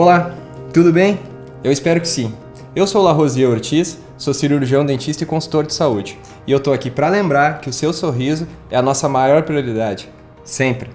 Olá, tudo bem? Eu espero que sim. Eu sou Larosier Ortiz, sou cirurgião dentista e consultor de saúde. E eu tô aqui para lembrar que o seu sorriso é a nossa maior prioridade, sempre.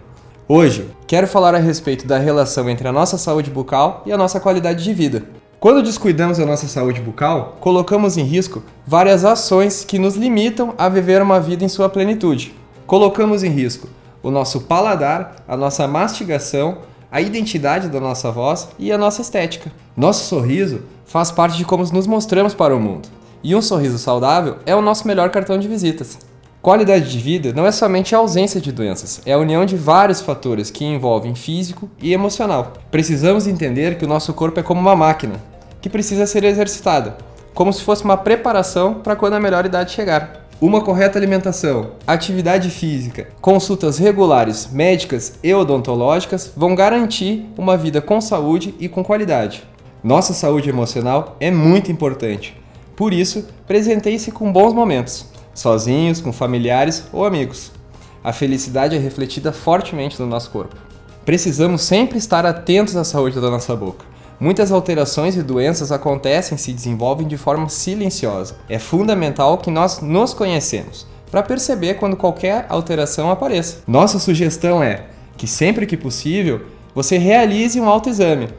Hoje, quero falar a respeito da relação entre a nossa saúde bucal e a nossa qualidade de vida. Quando descuidamos da nossa saúde bucal, colocamos em risco várias ações que nos limitam a viver uma vida em sua plenitude. Colocamos em risco o nosso paladar, a nossa mastigação, a identidade da nossa voz e a nossa estética. Nosso sorriso faz parte de como nos mostramos para o mundo. E um sorriso saudável é o nosso melhor cartão de visitas. Qualidade de vida não é somente a ausência de doenças, é a união de vários fatores que envolvem físico e emocional. Precisamos entender que o nosso corpo é como uma máquina, que precisa ser exercitada, como se fosse uma preparação para quando a melhor idade chegar. Uma correta alimentação, atividade física, consultas regulares médicas e odontológicas vão garantir uma vida com saúde e com qualidade. Nossa saúde emocional é muito importante. Por isso, presenteie-se com bons momentos, sozinhos, com familiares ou amigos. A felicidade é refletida fortemente no nosso corpo. Precisamos sempre estar atentos à saúde da nossa boca. Muitas alterações e doenças acontecem e se desenvolvem de forma silenciosa. É fundamental que nós nos conhecemos para perceber quando qualquer alteração apareça. Nossa sugestão é que sempre que possível você realize um autoexame.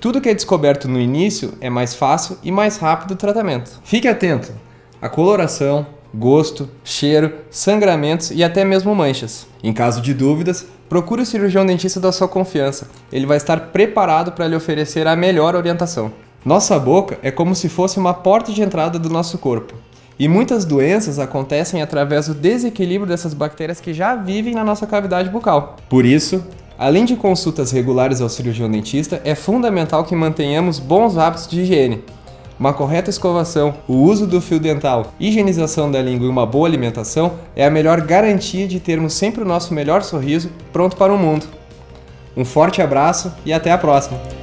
Tudo que é descoberto no início é mais fácil e mais rápido o tratamento. Fique atento à coloração, gosto, cheiro, sangramentos e até mesmo manchas. Em caso de dúvidas, procure o cirurgião dentista da sua confiança. Ele vai estar preparado para lhe oferecer a melhor orientação. Nossa boca é como se fosse uma porta de entrada do nosso corpo. E muitas doenças acontecem através do desequilíbrio dessas bactérias que já vivem na nossa cavidade bucal. Por isso, além de consultas regulares ao cirurgião dentista, é fundamental que mantenhamos bons hábitos de higiene, uma correta escovação, o uso do fio dental, higienização da língua e uma boa alimentação é a melhor garantia de termos sempre o nosso melhor sorriso pronto para o mundo. Um forte abraço e até a próxima!